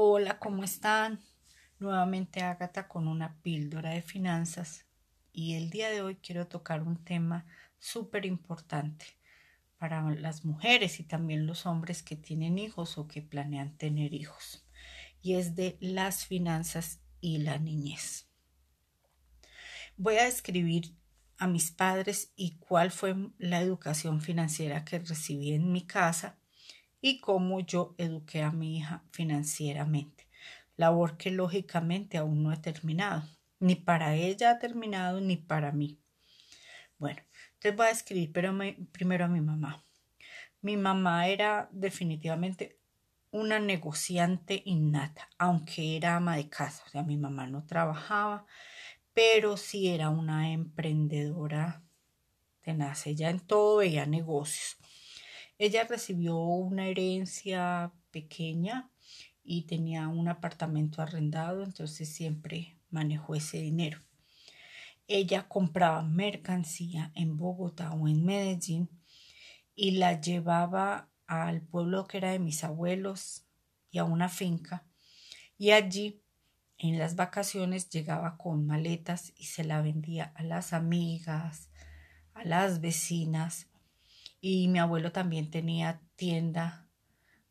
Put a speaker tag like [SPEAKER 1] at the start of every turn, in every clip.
[SPEAKER 1] Hola, ¿cómo están? Nuevamente Ágata con una píldora de finanzas y el día de hoy quiero tocar un tema súper importante para las mujeres y también los hombres que tienen hijos o que planean tener hijos y es de las finanzas y la niñez. Voy a describir a mis padres y cuál fue la educación financiera que recibí en mi casa y cómo yo eduqué a mi hija financieramente, labor que lógicamente aún no he terminado, ni para ella ha terminado ni para mí. Bueno, entonces voy a escribir pero primero a mi mamá. Mi mamá era definitivamente una negociante innata, aunque era ama de casa, o sea, mi mamá no trabajaba, pero sí era una emprendedora tenaz, ella en todo veía negocios. Ella recibió una herencia pequeña y tenía un apartamento arrendado, entonces siempre manejó ese dinero. Ella compraba mercancía en Bogotá o en Medellín y la llevaba al pueblo que era de mis abuelos y a una finca y allí en las vacaciones llegaba con maletas y se la vendía a las amigas, a las vecinas y mi abuelo también tenía tienda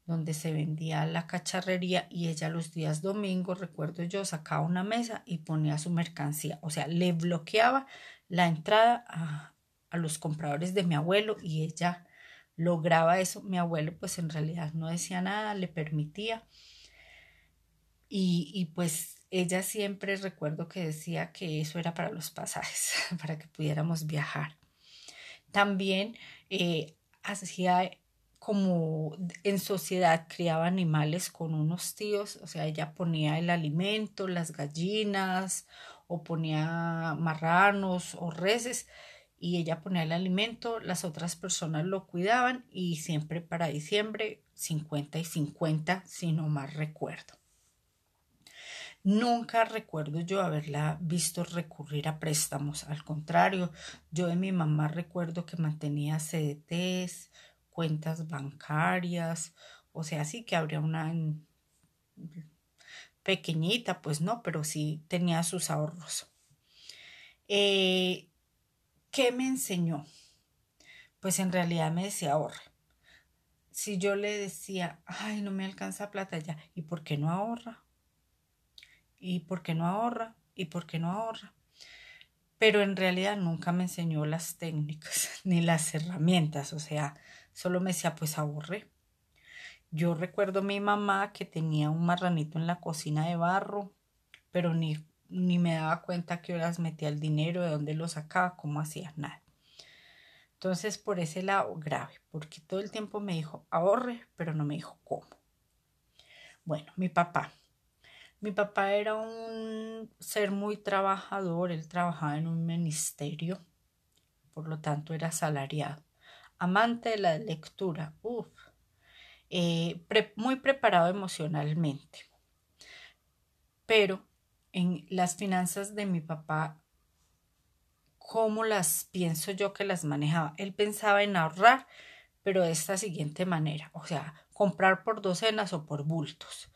[SPEAKER 1] donde se vendía la cacharrería y ella los días domingos, recuerdo yo, sacaba una mesa y ponía su mercancía, o sea, le bloqueaba la entrada a, a los compradores de mi abuelo y ella lograba eso. Mi abuelo pues en realidad no decía nada, le permitía. Y, y, pues ella siempre recuerdo que decía que eso era para los pasajes, para que pudiéramos viajar. También eh, hacía como en sociedad criaba animales con unos tíos, o sea, ella ponía el alimento, las gallinas, o ponía marranos o reses, y ella ponía el alimento, las otras personas lo cuidaban y siempre para diciembre 50 y 50, si no más recuerdo. Nunca recuerdo yo haberla visto recurrir a préstamos. Al contrario, yo de mi mamá recuerdo que mantenía CDTs, cuentas bancarias, o sea, sí que habría una pequeñita, pues no, pero sí tenía sus ahorros. Eh, ¿Qué me enseñó? Pues en realidad me decía ahorre. Si yo le decía, ay, no me alcanza plata ya, ¿y por qué no ahorra? ¿Y por qué no ahorra? ¿Y por qué no ahorra? Pero en realidad nunca me enseñó las técnicas ni las herramientas, o sea, solo me decía, pues ahorre. Yo recuerdo a mi mamá que tenía un marranito en la cocina de barro, pero ni, ni me daba cuenta que horas metía el dinero, de dónde lo sacaba, cómo hacía, nada. Entonces, por ese lado, grave, porque todo el tiempo me dijo ahorre, pero no me dijo cómo. Bueno, mi papá, mi papá era un ser muy trabajador, él trabajaba en un ministerio, por lo tanto era asalariado. Amante de la lectura, uff, eh, muy preparado emocionalmente. Pero en las finanzas de mi papá, ¿cómo las pienso yo que las manejaba? Él pensaba en ahorrar, pero de esta siguiente manera, o sea, comprar por docenas o por bultos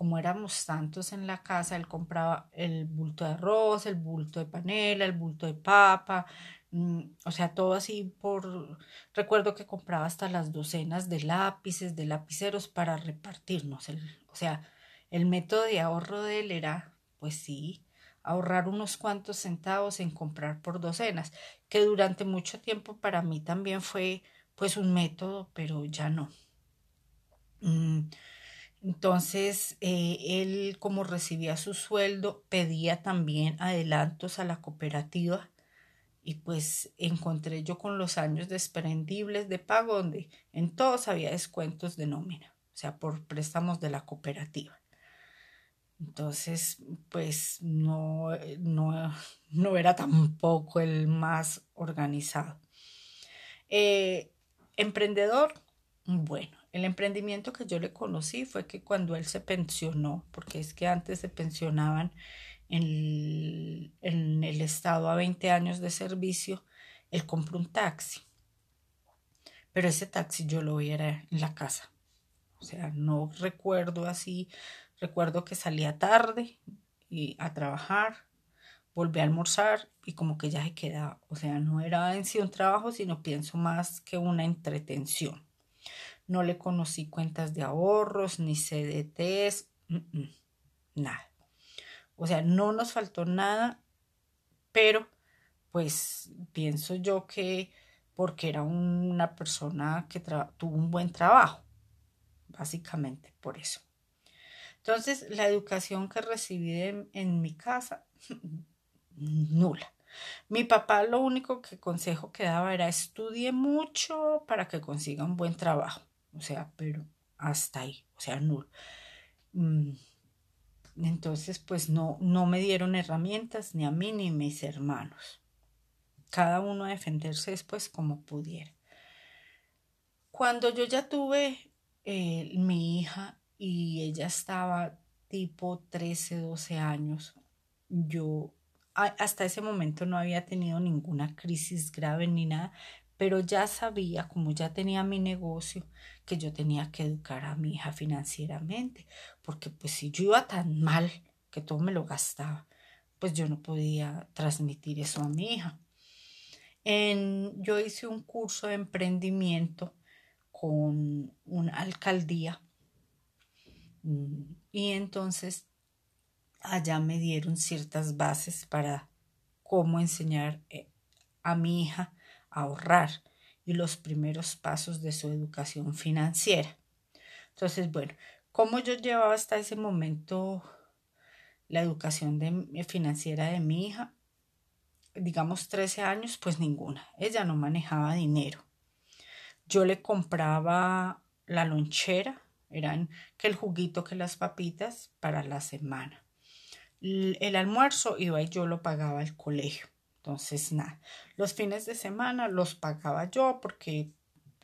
[SPEAKER 1] como éramos tantos en la casa, él compraba el bulto de arroz, el bulto de panela, el bulto de papa, mm, o sea, todo así por... Recuerdo que compraba hasta las docenas de lápices, de lapiceros para repartirnos. o sea, el método de ahorro de él era, pues sí, ahorrar unos cuantos centavos en comprar por docenas, que durante mucho tiempo para mí también fue pues un método, pero ya no. Mm, entonces, eh, él como recibía su sueldo, pedía también adelantos a la cooperativa y pues encontré yo con los años desprendibles de pago donde en todos había descuentos de nómina, o sea, por préstamos de la cooperativa. Entonces, pues no, no, no era tampoco el más organizado. Eh, emprendedor, bueno, el emprendimiento que yo le conocí fue que cuando él se pensionó, porque es que antes se pensionaban en el, estado a 20 años de servicio, él compró un taxi. Pero ese taxi yo lo vi en la casa. O sea, no recuerdo así. Recuerdo que salía tarde y a trabajar, volví a almorzar y como que ya se quedaba. O sea, no era en sí un trabajo, sino pienso más que una entretención. No le conocí cuentas de ahorros, ni CDTs, nada. O sea, no nos faltó nada, pero pues pienso yo que porque era una persona que tuvo un buen trabajo, básicamente por eso. Entonces, la educación que recibí en mi casa, nula. Mi papá lo único que consejo que daba era estudie mucho para que consiga un buen trabajo. O sea, pero hasta ahí, o sea, nulo. Mm, entonces, pues no, no me dieron herramientas ni a mí ni a mis hermanos. Cada uno a defenderse después como pudiera. Cuando yo ya tuve eh, mi hija y ella estaba tipo 13, 12 años, yo hasta ese momento no había tenido ninguna crisis grave ni nada, pero ya sabía, como ya tenía mi negocio, que yo tenía que educar a mi hija financieramente, porque pues si yo iba tan mal que todo me lo gastaba, pues yo no podía transmitir eso a mi hija. En, yo hice un curso de emprendimiento con una alcaldía mm, y entonces allá me dieron ciertas bases para cómo enseñar eh, a mi hija ahorrar y los primeros pasos de su educación financiera. Entonces, bueno, ¿cómo yo llevaba hasta ese momento la educación eh, financiera de mi hija? Digamos 13 años, pues ninguna. Ella no manejaba dinero. Yo le compraba la lonchera, eran que el juguito que las papitas para la semana. El almuerzo iba y yo lo pagaba al colegio. Entonces, nada, los fines de semana los pagaba yo porque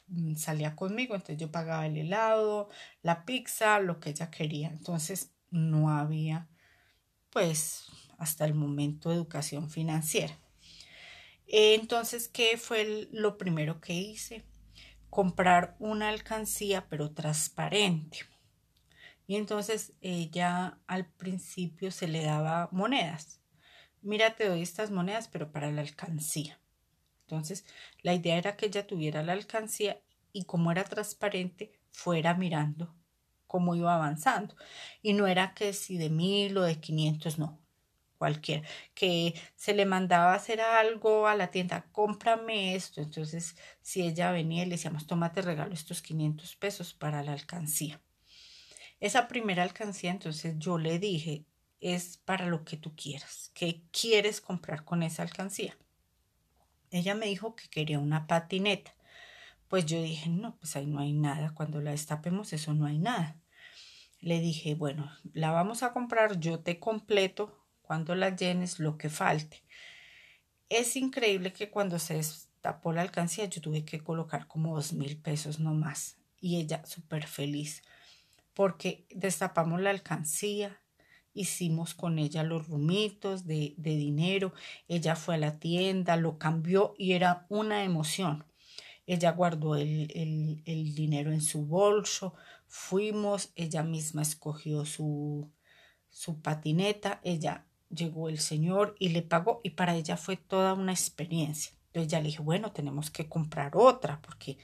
[SPEAKER 1] mm, salía conmigo, entonces yo pagaba el helado, la pizza, lo que ella quería. Entonces, no había, pues, hasta el momento educación financiera. Entonces, ¿qué fue lo primero que hice? Comprar una alcancía, pero transparente. Y entonces ella al principio se le daba monedas mira, te doy estas monedas, pero para la alcancía. Entonces, la idea era que ella tuviera la alcancía y como era transparente, fuera mirando cómo iba avanzando. Y no era que si de mil o de quinientos, no, cualquiera, que se le mandaba hacer algo a la tienda, cómprame esto. Entonces, si ella venía y le decíamos, tómate regalo estos 500 pesos para la alcancía. Esa primera alcancía, entonces yo le dije, es para lo que tú quieras. ¿Qué quieres comprar con esa alcancía? Ella me dijo que quería una patineta. Pues yo dije, no, pues ahí no hay nada. Cuando la destapemos, eso no hay nada. Le dije, bueno, la vamos a comprar, yo te completo cuando la llenes lo que falte. Es increíble que cuando se destapó la alcancía yo tuve que colocar como dos mil pesos nomás. Y ella súper feliz porque destapamos la alcancía, hicimos con ella los rumitos de, dinero, ella fue a la tienda, lo cambió y era una emoción. Ella guardó el, el, dinero en su bolso, fuimos, ella misma escogió su, su patineta, ella llegó el señor y le pagó y para ella fue toda una experiencia. Entonces ya le dije, bueno, tenemos que comprar otra porque,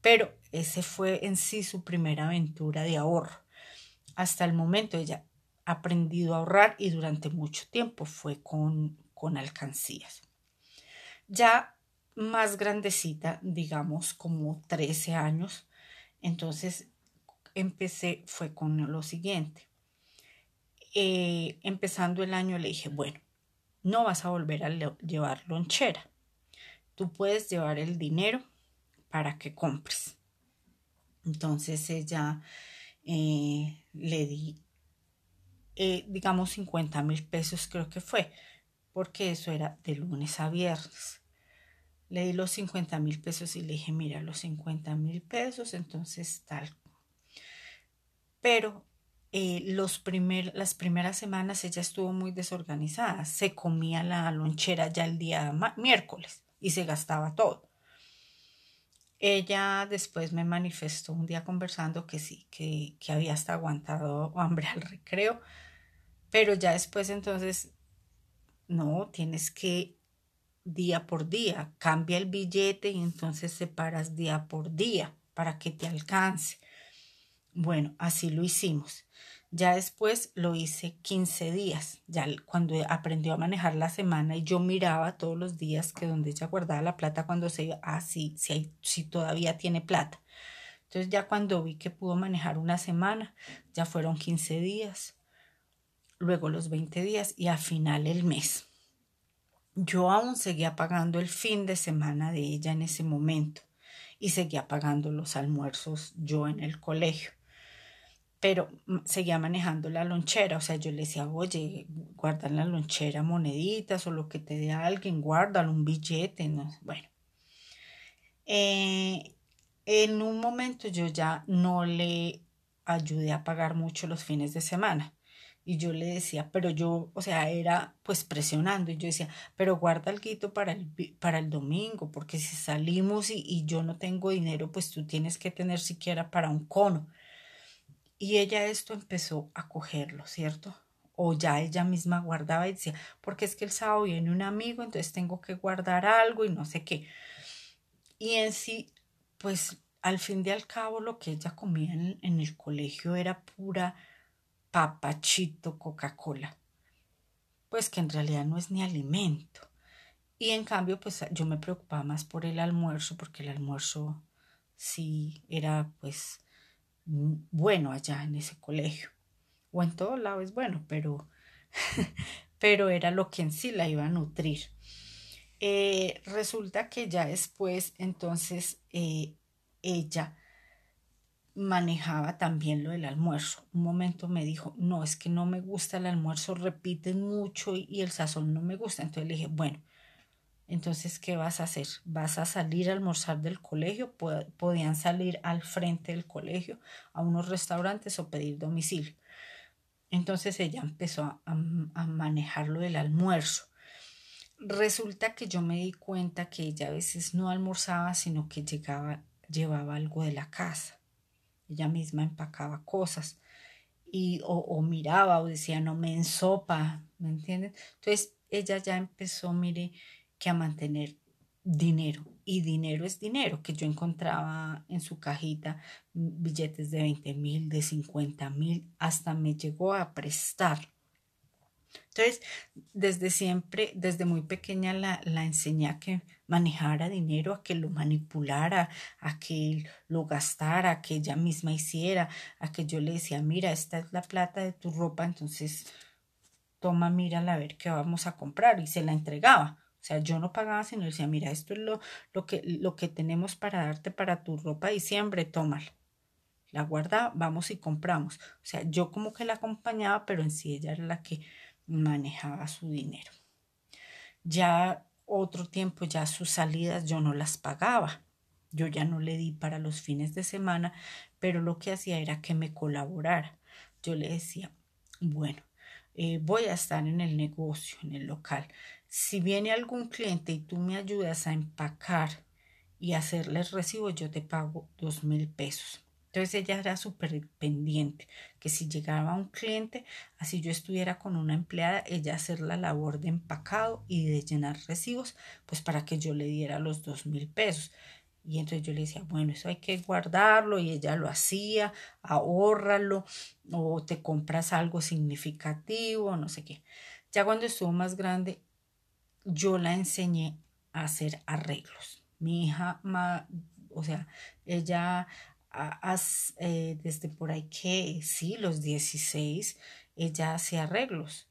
[SPEAKER 1] pero ese fue en sí su primera aventura de ahorro. Hasta el momento ella aprendido a ahorrar y durante mucho tiempo fue con, con alcancías. Ya más grandecita, digamos como 13 años, entonces empecé, fue con lo siguiente. Eh, empezando el año le dije, bueno, no vas a volver a llevar lonchera. Tú puedes llevar el dinero para que compres. Entonces ella eh, le di eh, digamos 50 mil pesos creo que fue, porque eso era de lunes a viernes. Le di los 50 mil pesos y le dije, mira, los 50 mil pesos, entonces tal. Pero eh, los primer, las primeras semanas ella estuvo muy desorganizada. Se comía la lonchera ya el día miércoles y se gastaba todo. ella después me manifestó un día conversando que sí, que, que había hasta aguantado hambre al recreo, pero ya después entonces, no, tienes que día por día, cambia el billete y entonces separas día por día para que te alcance. Bueno, así lo hicimos. Ya después lo hice 15 días, ya cuando aprendió a manejar la semana y yo miraba todos los días que donde ella guardaba la plata cuando se iba, ah, sí, sí, todavía tiene plata. Entonces ya cuando vi que pudo manejar una semana, ya fueron 15 días, luego los 20 días y al final el mes. Yo aún seguía pagando el fin de semana de ella en ese momento y seguía pagando los almuerzos yo en el colegio pero seguía manejando la lonchera, o sea, yo le decía, oye, guarda en la lonchera moneditas o lo que te dé alguien, guárdalo, un billete, no, bueno. Eh, en un momento yo ya no le ayudé a pagar mucho los fines de semana. Y yo le decía, pero yo, o sea, era pues presionando. Y yo decía, pero guarda algo para el, para el domingo, porque si salimos y, y yo no tengo dinero, pues tú tienes que tener siquiera para un cono. Y ella esto empezó a cogerlo, ¿cierto? O ya ella misma guardaba y decía, porque es que el sábado viene un amigo, entonces tengo que guardar algo y no sé qué. Y en sí, pues al fin de al cabo lo que ella comía en, en el colegio era pura papachito Coca-Cola. Pues que en realidad no es ni alimento. Y en cambio, pues yo me preocupaba más por el almuerzo, porque el almuerzo sí era pues bueno allá en ese colegio. O en todo lado es bueno, pero, pero era lo que en sí la iba a nutrir. Eh, resulta que ya después, entonces, eh, ella manejaba también lo del almuerzo. Un momento me dijo, no, es que no me gusta el almuerzo, repiten mucho y, el sazón no me gusta. Entonces le dije, bueno, entonces, ¿qué vas a hacer? ¿Vas a salir a almorzar del colegio? Podían salir al frente del colegio a unos restaurantes o pedir domicilio. Entonces ella empezó a, a manejar lo del almuerzo. Resulta que yo me di cuenta que ella a veces no almorzaba, sino que llegaba, llevaba algo de la casa. Ella misma empacaba cosas y o, miraba o decía no me ensopa, ¿me entienden? Entonces ella ya empezó, mire, que a mantener dinero. Y dinero es dinero, que yo encontraba en su cajita billetes de 20 mil, de 50 mil, hasta me llegó a prestar. Entonces, desde siempre, desde muy pequeña la, la enseñé a que manejara dinero, a que lo manipulara, a que lo gastara, a que ella misma hiciera, a que yo le decía, mira, esta es la plata de tu ropa, entonces toma, mírala a ver qué vamos a comprar y se la entregaba. O sea, yo no pagaba, sino decía, mira, esto es lo, lo, que, lo que tenemos para darte para tu ropa de diciembre, tómala. La guarda, vamos y compramos. O sea, yo como que la acompañaba, pero en sí ella era la que manejaba su dinero. Ya otro tiempo, ya sus salidas yo no las pagaba. Yo ya no le di para los fines de semana, pero lo que hacía era que me colaborara. Yo le decía, bueno, eh, voy a estar en el negocio, en el local si viene algún cliente y tú me ayudas a empacar y hacerles recibo, yo te pago dos mil pesos. Entonces ella era súper pendiente, que si llegaba un cliente, así yo estuviera con una empleada, ella hacer la labor de empacado y de llenar recibos, pues para que yo le diera los dos mil pesos. Y entonces yo le decía, bueno, eso hay que guardarlo y ella lo hacía, ahórralo o te compras algo significativo, no sé qué. Ya cuando estuvo más grande, yo la enseñé a hacer arreglos. Mi hija, o sea, ella eh, desde por ahí que sí, los 16, ella hace arreglos.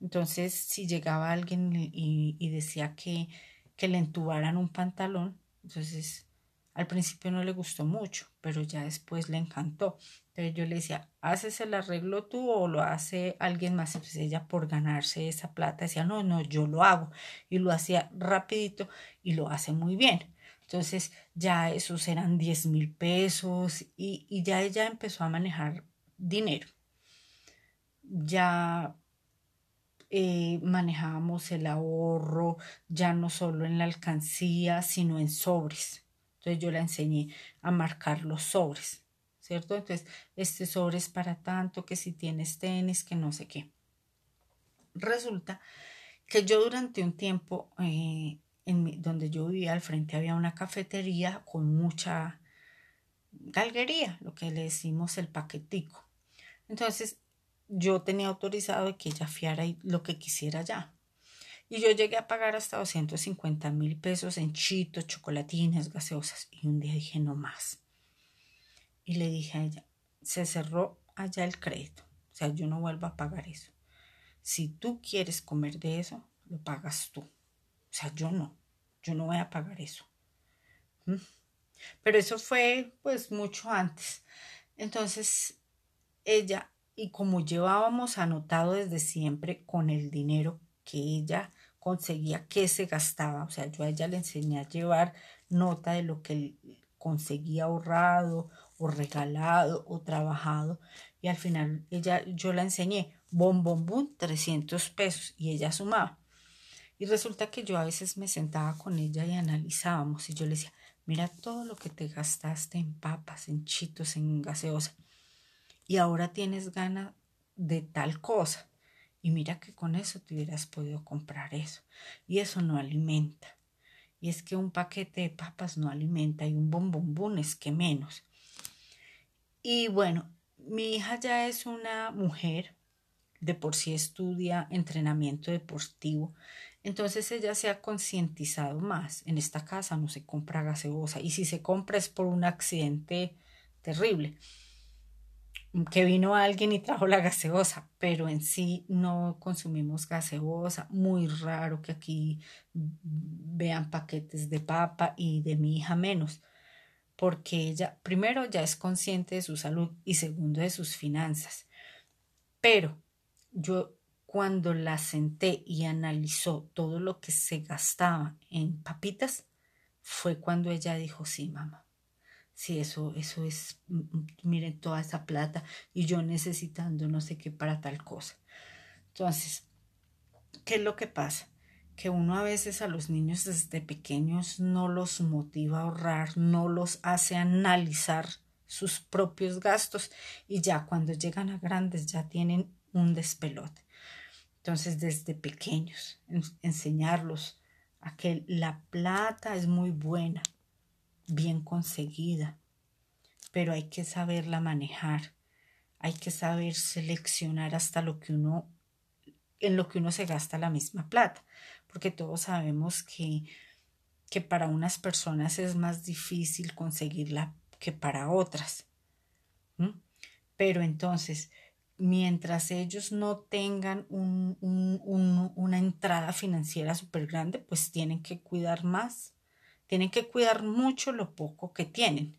[SPEAKER 1] Entonces, si llegaba alguien y, y decía que, que le entubaran un pantalón, entonces al principio no le gustó mucho, pero ya después le encantó. Entonces yo le decía, ¿haces el arreglo tú o lo hace alguien más? Entonces ella por ganarse esa plata decía, no, no, yo lo hago. Y lo hacía rapidito y lo hace muy bien. Entonces ya esos eran 10 mil pesos y, y ya ella empezó a manejar dinero. Ya eh, manejábamos el ahorro, ya no solo en la alcancía, sino en sobres Entonces yo la enseñé a marcar los sobres, ¿cierto? Entonces, este sobre es para tanto, que si tienes tenis, que no sé qué. Resulta que yo durante un tiempo, eh, donde yo vivía al frente, había una cafetería con mucha galguería, lo que le decimos el paquetico. Entonces, yo tenía autorizado que ella fiara lo que quisiera ya. Y yo llegué a pagar hasta 250 mil pesos en chitos, chocolatines, gaseosas. Y un día dije, no más. Y le dije a ella, se cerró allá el crédito. O sea, yo no vuelvo a pagar eso. Si tú quieres comer de eso, lo pagas tú. O sea, yo no. Yo no voy a pagar eso. Pero eso fue pues mucho antes. Entonces, ella, y como llevábamos anotado desde siempre con el dinero que ella conseguía que se gastaba, o sea, yo a ella le enseñé a llevar nota de lo que conseguía ahorrado o regalado o trabajado y al final ella yo la enseñé bom bom bom 300 pesos y ella sumaba y resulta que yo a veces me sentaba con ella y analizábamos y yo le decía mira todo lo que te gastaste en papas en chitos en gaseosa y ahora tienes ganas de tal cosa y mira que con eso te hubieras podido comprar eso. Y eso no alimenta. Y es que un paquete de papas no alimenta y un bombombón es que menos. Y bueno, mi hija ya es una mujer, de por sí estudia entrenamiento deportivo, entonces ella se ha concientizado más. En esta casa no se compra gaseosa y si se compra es por un accidente terrible que vino alguien y trajo la gaseosa, pero en sí no consumimos gaseosa. Muy raro que aquí vean paquetes de papa y de mi hija menos, porque ella, primero, ya es consciente de su salud y segundo, de sus finanzas. Pero yo cuando la senté y analizó todo lo que se gastaba en papitas, fue cuando ella dijo, sí, mamá Sí, eso, eso es, mm, mm, miren toda esa plata y yo necesitando no sé qué para tal cosa. Entonces, ¿qué es lo que pasa? Que uno a veces a los niños desde pequeños no los motiva a ahorrar, no los hace analizar sus propios gastos y ya cuando llegan a grandes ya tienen un despelote. Entonces, desde pequeños, enseñarlos a que la plata es muy buena, bien conseguida, pero hay que saberla manejar, hay que saber seleccionar hasta lo que uno, en lo que uno se gasta la misma plata, porque todos sabemos que, que para unas personas es más difícil conseguirla que para otras. Pero entonces, mientras ellos no tengan un, un, una entrada financiera súper grande, pues tienen que cuidar más tienen que cuidar mucho lo poco que tienen,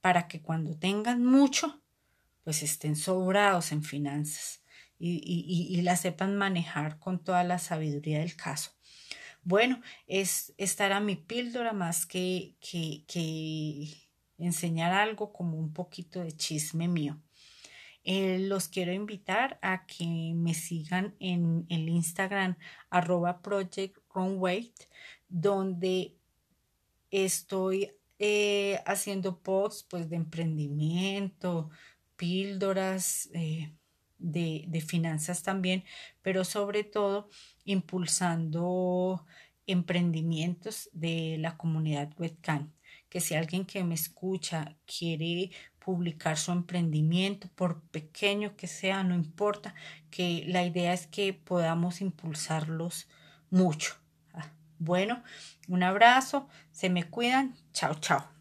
[SPEAKER 1] para que cuando tengan mucho, pues estén sobrados en finanzas y, la sepan manejar con toda la sabiduría del caso. Bueno, es, estará mi píldora más que, que enseñar algo como un poquito de chisme mío. Eh, los quiero invitar a que me sigan en el Instagram arroba Project donde Estoy eh, haciendo posts pues, de emprendimiento, píldoras eh, de, de finanzas también, pero sobre todo impulsando emprendimientos de la comunidad webcam que si alguien que me escucha quiere publicar su emprendimiento, por pequeño que sea, no importa, que la idea es que podamos impulsarlos mucho. Bueno, un abrazo, se me cuidan, chao, chao.